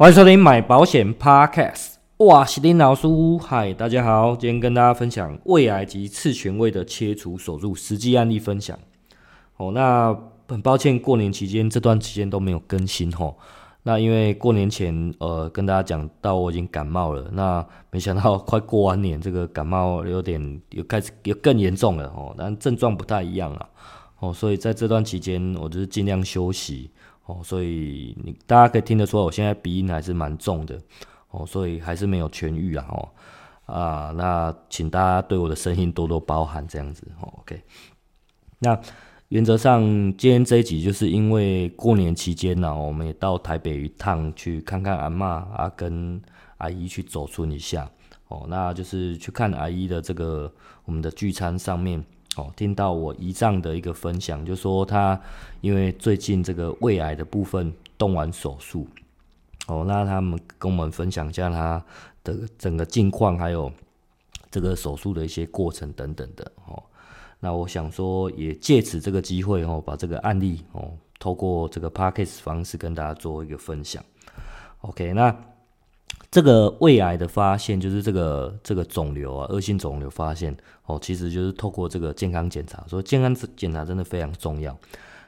欢迎收听买保险 Podcast。哇，是林老师，嗨，大家好，今天跟大家分享胃癌及次权胃的切除手术实际案例分享。哦，那很抱歉，过年期间这段期间都没有更新哦。那因为过年前，呃，跟大家讲到我已经感冒了，那没想到快过完年，这个感冒有点又开始又更严重了哦，但症状不太一样啊。哦，所以在这段期间，我就是尽量休息。哦，所以你大家可以听得出来，我现在鼻音还是蛮重的哦，所以还是没有痊愈啊哦啊，那请大家对我的声音多多包涵，这样子哦，OK。那原则上今天这一集就是因为过年期间呢，我们也到台北一趟去看看阿嬷啊，跟阿姨去走春一下哦，那就是去看阿姨的这个我们的聚餐上面。哦，听到我姨丈的一个分享，就说他因为最近这个胃癌的部分动完手术，哦，那他们跟我们分享一下他的整个近况，还有这个手术的一些过程等等的哦。那我想说，也借此这个机会哦，把这个案例哦，透过这个 Podcast 方式跟大家做一个分享。OK，那。这个胃癌的发现，就是这个这个肿瘤啊，恶性肿瘤发现哦，其实就是透过这个健康检查，所以健康检查真的非常重要。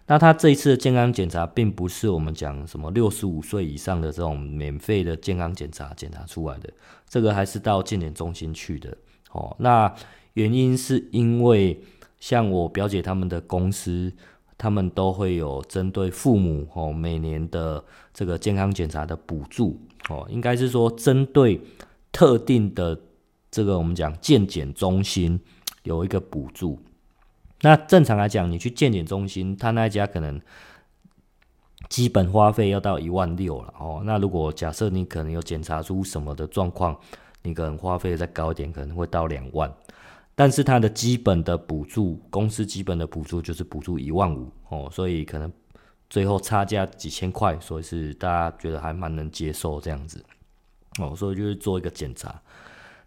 那他这一次的健康检查，并不是我们讲什么六十五岁以上的这种免费的健康检查检查出来的，这个还是到健检中心去的哦。那原因是因为像我表姐他们的公司，他们都会有针对父母哦每年的这个健康检查的补助。哦，应该是说针对特定的这个我们讲健检中心有一个补助。那正常来讲，你去健检中心，他那一家可能基本花费要到一万六了哦。那如果假设你可能有检查出什么的状况，你可能花费再高一点，可能会到两万。但是它的基本的补助，公司基本的补助就是补助一万五哦，所以可能。最后差价几千块，所以是大家觉得还蛮能接受这样子哦，所以就是做一个检查。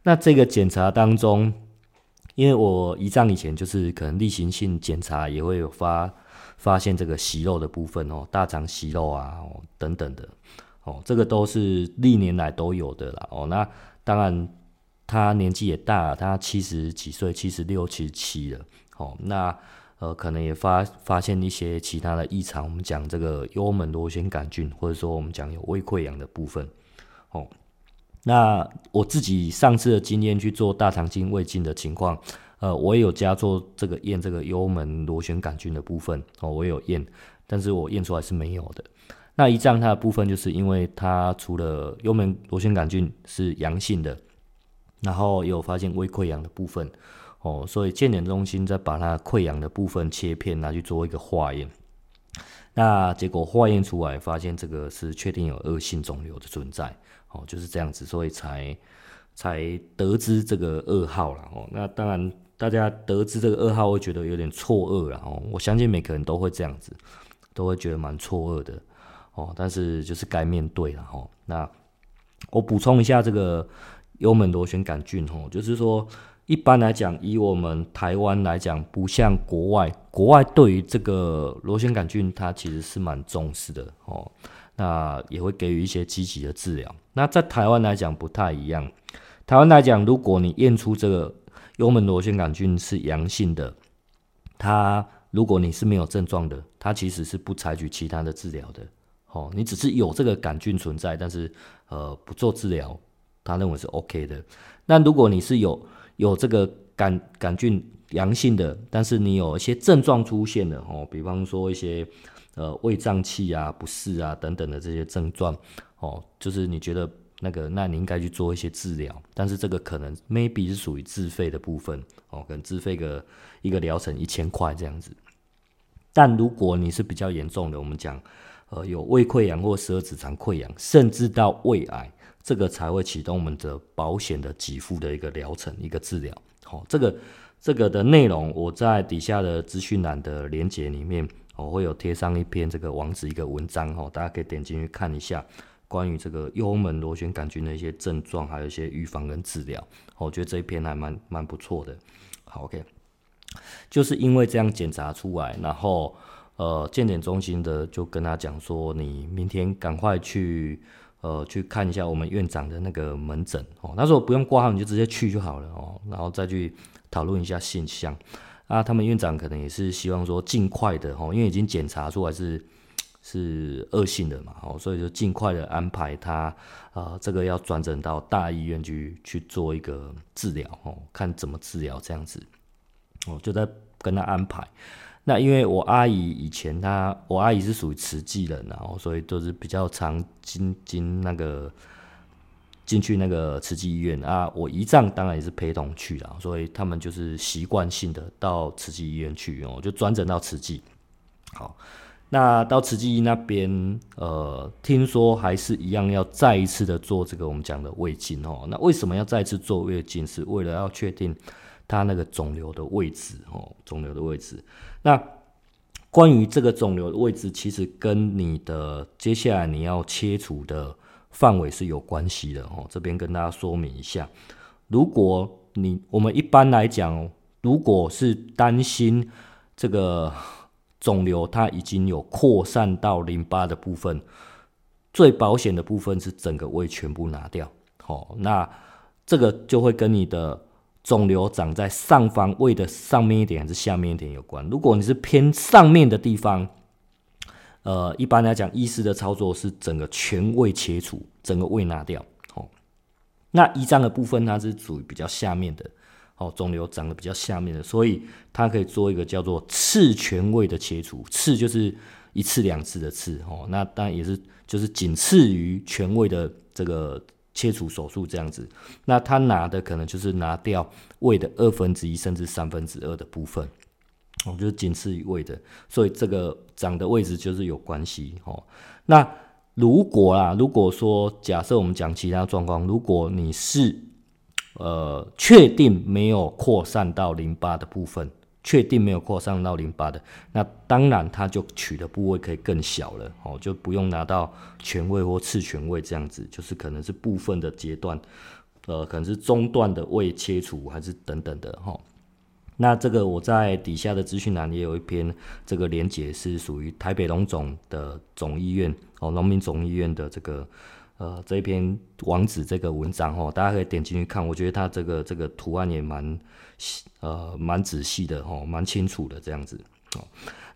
那这个检查当中，因为我胰脏以前就是可能例行性检查也会有发发现这个息肉的部分哦，大肠息肉啊等等的哦，这个都是历年来都有的啦哦。那当然他年纪也大，他七十几岁，七十六、七十七了哦。那呃，可能也发发现一些其他的异常。我们讲这个幽门螺旋杆菌，或者说我们讲有胃溃疡的部分。哦，那我自己上次的经验去做大肠镜、胃镜的情况，呃，我也有加做这个验这个幽门螺旋杆菌的部分。哦，我也有验，但是我验出来是没有的。那一脏它的部分，就是因为它除了幽门螺旋杆菌是阳性的，然后也有发现胃溃疡的部分。哦，所以健检中心再把它溃疡的部分切片拿去做一个化验，那结果化验出来发现这个是确定有恶性肿瘤的存在，哦，就是这样子，所以才才得知这个噩耗了。哦，那当然大家得知这个噩耗会觉得有点错愕了。哦，我相信每个人都会这样子，都会觉得蛮错愕的。哦，但是就是该面对了。哦，那我补充一下这个幽门螺旋杆菌，哦，就是说。一般来讲，以我们台湾来讲，不像国外，国外对于这个螺旋杆菌，它其实是蛮重视的哦。那也会给予一些积极的治疗。那在台湾来讲不太一样。台湾来讲，如果你验出这个幽门螺旋杆菌是阳性的，它如果你是没有症状的，它其实是不采取其他的治疗的。哦，你只是有这个杆菌存在，但是呃不做治疗，他认为是 OK 的。那如果你是有有这个杆杆菌阳性的，但是你有一些症状出现的哦，比方说一些呃胃胀气啊、不适啊等等的这些症状哦，就是你觉得那个，那你应该去做一些治疗，但是这个可能 maybe 是属于自费的部分哦，可能自费个一个疗程一千块这样子。但如果你是比较严重的，我们讲呃有胃溃疡或十二指肠溃疡，甚至到胃癌。这个才会启动我们的保险的给付的一个疗程，一个治疗。好、哦，这个这个的内容我在底下的资讯栏的连接里面，我、哦、会有贴上一篇这个网址一个文章，哦，大家可以点进去看一下关于这个幽门螺旋杆菌的一些症状，还有一些预防跟治疗。我觉得这一篇还蛮蛮不错的。好，OK，就是因为这样检查出来，然后呃，健检中心的就跟他讲说，你明天赶快去。呃去看一下我们院长的那个门诊哦。那时候不用挂号，你就直接去就好了哦，然后再去讨论一下现象。啊，他们院长可能也是希望说尽快的哦，因为已经检查出来是是恶性的嘛，哦，所以就尽快的安排他，呃，这个要转诊到大医院去去做一个治疗哦，看怎么治疗这样子，哦，就在跟他安排。那因为我阿姨以前她，我阿姨是属于慈济人，然后所以都是比较常进进那个。进去那个慈济医院啊，我姨丈当然也是陪同去了，所以他们就是习惯性的到慈济医院去哦，就转诊到慈济。好，那到慈济那边，呃，听说还是一样要再一次的做这个我们讲的胃镜哦。那为什么要再次做胃镜？是为了要确定他那个肿瘤的位置哦，肿瘤的位置。那关于这个肿瘤的位置，其实跟你的接下来你要切除的。范围是有关系的哦，这边跟大家说明一下。如果你我们一般来讲，如果是担心这个肿瘤它已经有扩散到淋巴的部分，最保险的部分是整个胃全部拿掉。哦，那这个就会跟你的肿瘤长在上方胃的上面一点还是下面一点有关。如果你是偏上面的地方，呃，一般来讲，医师的操作是整个全胃切除，整个胃拿掉。哦，那胰脏的部分它是属于比较下面的，哦，肿瘤长得比较下面的，所以它可以做一个叫做次全胃的切除。次就是一次两次的次，哦，那当然也是就是仅次于全胃的这个切除手术这样子。那他拿的可能就是拿掉胃的二分之一甚至三分之二的部分。哦，就是仅次于胃的，所以这个长的位置就是有关系哦。那如果啊，如果说假设我们讲其他状况，如果你是呃确定没有扩散到淋巴的部分，确定没有扩散到淋巴的，那当然它就取的部位可以更小了哦，就不用拿到全胃或次全胃这样子，就是可能是部分的阶段，呃，可能是中段的胃切除还是等等的哈。那这个我在底下的资讯栏也有一篇这个连结，是属于台北荣总的总医院哦，农民总医院的这个呃这一篇网址这个文章哦，大家可以点进去看。我觉得它这个这个图案也蛮呃蛮仔细的哦，蛮清楚的这样子哦。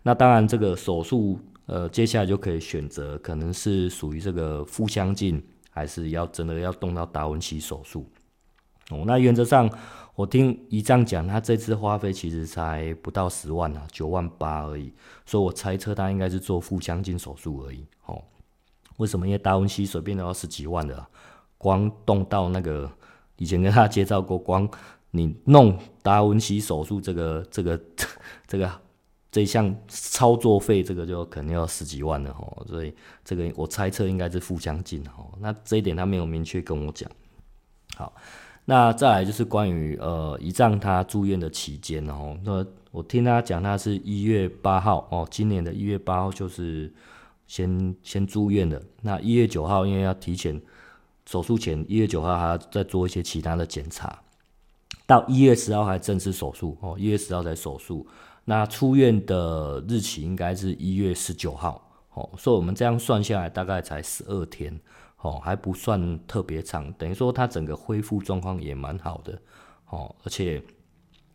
那当然这个手术呃接下来就可以选择，可能是属于这个腹腔镜，还是要真的要动到达文西手术哦。那原则上。我听姨丈讲，他这次花费其实才不到十万啊，九万八而已。所以我猜测他应该是做腹腔镜手术而已。哦，为什么？因为达文西随便都要十几万的，光动到那个以前跟他介绍过，光你弄达文西手术这个这个 这个这项操作费，这个就肯定要十几万了。哦，所以这个我猜测应该是腹腔镜。哦，那这一点他没有明确跟我讲。好。那再来就是关于呃，胰脏他住院的期间哦，那我听他讲，他是一月八号哦，今年的一月八号就是先先住院的。那一月九号因为要提前手术前，一月九号还要再做一些其他的检查，到一月十号还正式手术哦，一月十号才手术。那出院的日期应该是一月十九号哦，所以我们这样算下来大概才十二天。哦，还不算特别长，等于说他整个恢复状况也蛮好的，哦，而且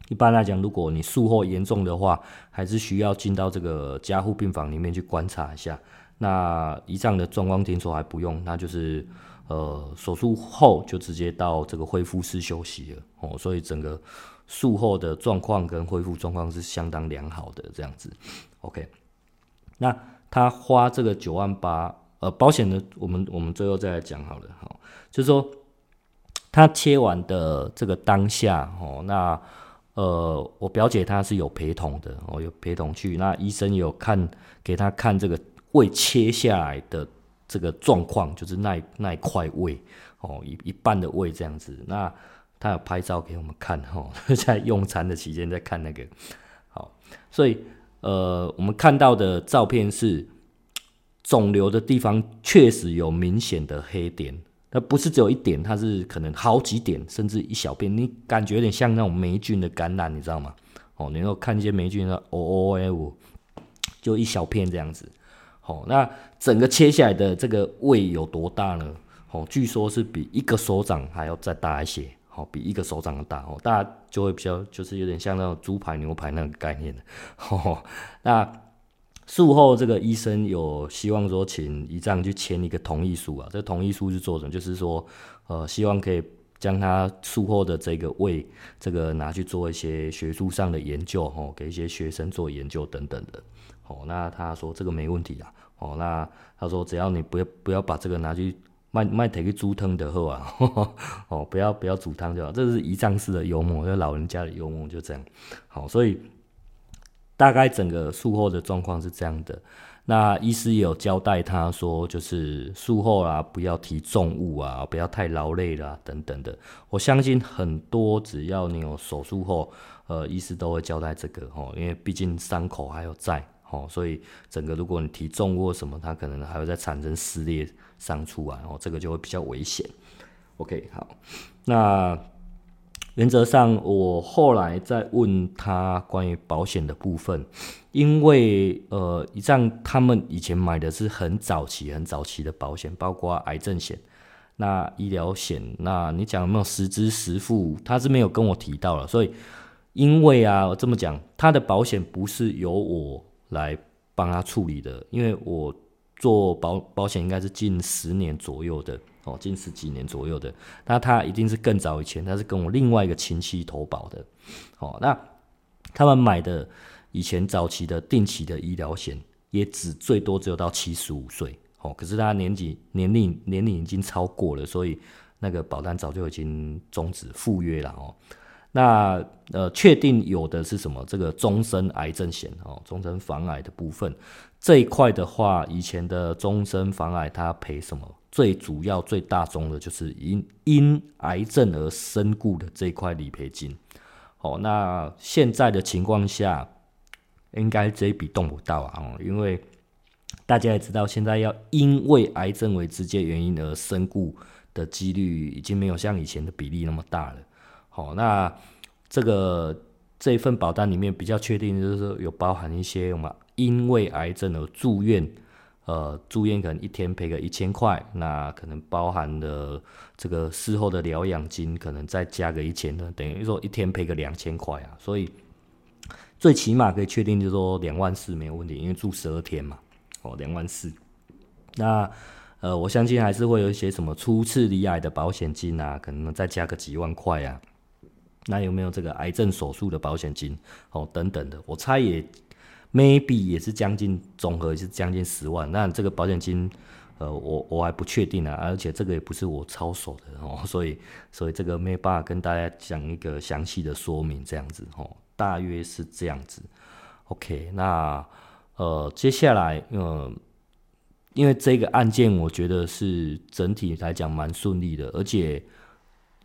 一般来讲，如果你术后严重的话，还是需要进到这个加护病房里面去观察一下。那胰脏的状况听说还不用，那就是呃手术后就直接到这个恢复室休息了，哦，所以整个术后的状况跟恢复状况是相当良好的这样子。OK，那他花这个九万八。呃，保险的，我们我们最后再来讲好了，哈，就是说他切完的这个当下，哦，那呃，我表姐她是有陪同的，哦，有陪同去，那医生有看给他看这个胃切下来的这个状况，就是那那一块胃，哦，一一半的胃这样子，那他有拍照给我们看，哦，在用餐的期间在看那个，好，所以呃，我们看到的照片是。肿瘤的地方确实有明显的黑点，那不是只有一点，它是可能好几点，甚至一小片，你感觉有点像那种霉菌的感染，你知道吗？哦，你要看一些霉菌的 O O F，就一小片这样子。好，那整个切下来的这个胃有多大呢？哦，据说是比一个手掌还要再大一些，好，比一个手掌的大哦，大家就会比较就是有点像那种猪排、牛排那个概念的。哦，那术后这个医生有希望说，请胰脏去签一个同意书啊，这同意书是做什么？就是说，呃，希望可以将他术后的这个胃，这个拿去做一些学术上的研究，哦，给一些学生做研究等等的。哦，那他说这个没问题啊。哦，那他说只要你不要不要把这个拿去。卖卖提去煮汤的好啊，哦，不要不要煮汤就好，这是胰脏式的幽默，这老人家的幽默就这样。好，所以大概整个术后的状况是这样的。那医师也有交代他说，就是术后啊，不要提重物啊，不要太劳累啦、等等的。我相信很多只要你有手术后，呃，医师都会交代这个哦，因为毕竟伤口还有在。哦，所以整个如果你提重或什么，它可能还会再产生撕裂伤出来，哦，这个就会比较危险。OK，好，那原则上我后来再问他关于保险的部分，因为呃，像他们以前买的是很早期、很早期的保险，包括癌症险、那医疗险，那你讲有没有实支实付？他是没有跟我提到了，所以因为啊，我这么讲，他的保险不是由我。来帮他处理的，因为我做保保险应该是近十年左右的哦，近十几年左右的。那他一定是更早以前，他是跟我另外一个亲戚投保的。哦，那他们买的以前早期的定期的医疗险，也只最多只有到七十五岁哦。可是他年纪年龄年龄已经超过了，所以那个保单早就已经终止赴约了哦。那呃，确定有的是什么？这个终身癌症险哦，终身防癌的部分这一块的话，以前的终身防癌它赔什么？最主要最大宗的就是因因癌症而身故的这一块理赔金。哦，那现在的情况下，应该这一笔动不到啊，因为大家也知道，现在要因为癌症为直接原因而身故的几率已经没有像以前的比例那么大了。好，那这个这一份保单里面比较确定，就是说有包含一些我们因为癌症而住院，呃，住院可能一天赔个一千块，那可能包含了这个事后的疗养金，可能再加个一千的，等于说一天赔个两千块啊。所以最起码可以确定，就是说两万四没有问题，因为住十二天嘛，哦，两万四。那呃，我相信还是会有一些什么初次罹癌的保险金啊，可能再加个几万块啊。那有没有这个癌症手术的保险金哦？等等的，我猜也 maybe 也是将近总和是将近十万。那这个保险金，呃，我我还不确定啊，而且这个也不是我操守的哦，所以所以这个没办法跟大家讲一个详细的说明，这样子哦，大约是这样子。OK，那呃接下来呃，因为这个案件我觉得是整体来讲蛮顺利的，而且。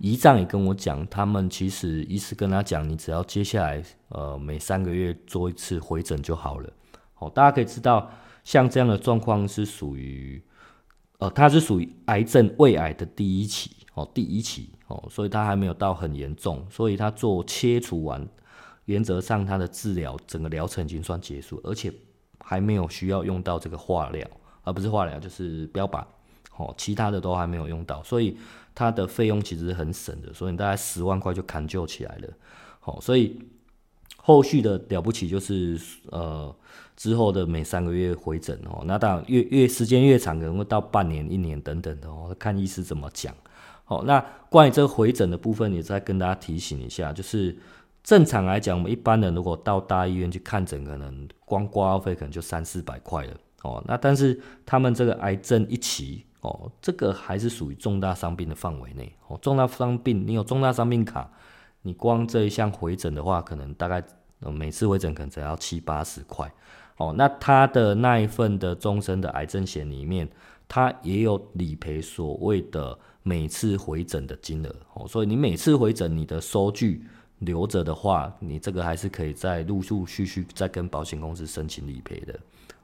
胰脏也跟我讲，他们其实医师跟他讲，你只要接下来呃每三个月做一次回诊就好了。哦，大家可以知道，像这样的状况是属于呃，它是属于癌症胃癌的第一期哦，第一期哦，所以它还没有到很严重，所以他做切除完，原则上他的治疗整个疗程已经算结束，而且还没有需要用到这个化疗，而不是化疗就是标靶，哦，其他的都还没有用到，所以。它的费用其实很省的，所以你大概十万块就砍救起来了。好，所以后续的了不起就是呃之后的每三个月回诊哦，那当然越越时间越长，可能会到半年、一年等等的哦，看医师怎么讲。好，那关于这个回诊的部分，也再跟大家提醒一下，就是正常来讲，我们一般人如果到大医院去看诊，可能光挂号费可能就三四百块了。哦，那但是他们这个癌症一期。哦，这个还是属于重大伤病的范围内。哦，重大伤病，你有重大伤病卡，你光这一项回诊的话，可能大概每次回诊可能只要七八十块。哦，那他的那一份的终身的癌症险里面，他也有理赔所谓的每次回诊的金额。哦，所以你每次回诊，你的收据留着的话，你这个还是可以再陆陆续续再跟保险公司申请理赔的。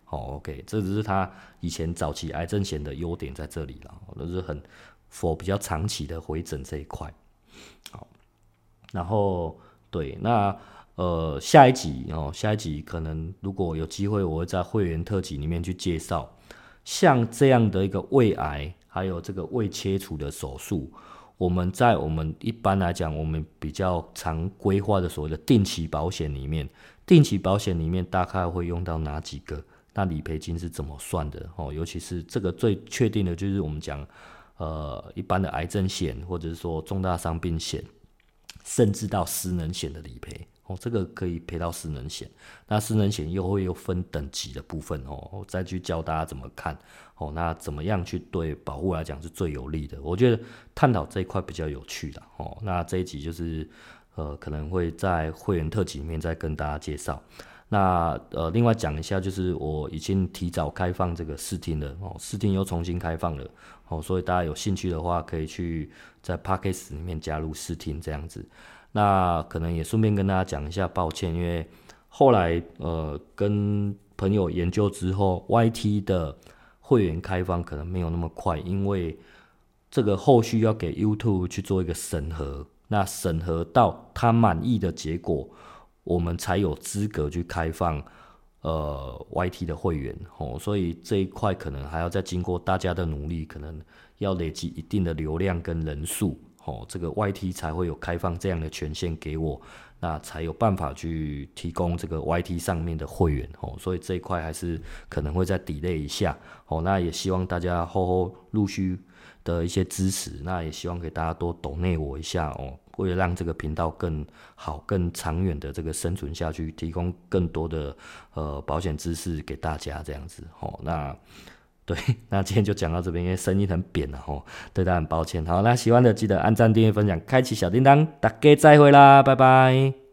好，OK，这只是他以前早期癌症险的优点在这里了，都是很 for 比较长期的回诊这一块。好，然后对，那呃，下一集哦，下一集可能如果有机会，我会在会员特辑里面去介绍，像这样的一个胃癌，还有这个胃切除的手术，我们在我们一般来讲，我们比较常规划的所谓的定期保险里面，定期保险里面大概会用到哪几个？那理赔金是怎么算的？哦，尤其是这个最确定的就是我们讲，呃，一般的癌症险，或者是说重大伤病险，甚至到失能险的理赔。哦，这个可以赔到失能险，那失能险又会又分等级的部分哦，再去教大家怎么看哦，那怎么样去对保护来讲是最有利的？我觉得探讨这一块比较有趣的哦。那这一集就是呃，可能会在会员特辑里面再跟大家介绍。那呃，另外讲一下，就是我已经提早开放这个试听了哦，试听又重新开放了哦，所以大家有兴趣的话，可以去在 Podcast 里面加入试听这样子。那可能也顺便跟大家讲一下，抱歉，因为后来呃跟朋友研究之后，YT 的会员开放可能没有那么快，因为这个后续要给 YouTube 去做一个审核，那审核到他满意的结果，我们才有资格去开放呃 YT 的会员哦，所以这一块可能还要再经过大家的努力，可能要累积一定的流量跟人数。哦，这个 YT 才会有开放这样的权限给我，那才有办法去提供这个 YT 上面的会员哦，所以这一块还是可能会再 delay 一下哦。那也希望大家后后陆续的一些支持，那也希望给大家多懂内我一下哦，为了让这个频道更好、更长远的这个生存下去，提供更多的呃保险知识给大家这样子哦。那。对，那今天就讲到这边，因为声音很扁了吼，对大家很抱歉。好，那喜欢的记得按赞、订阅、分享、开启小叮当，大家再会啦，拜拜。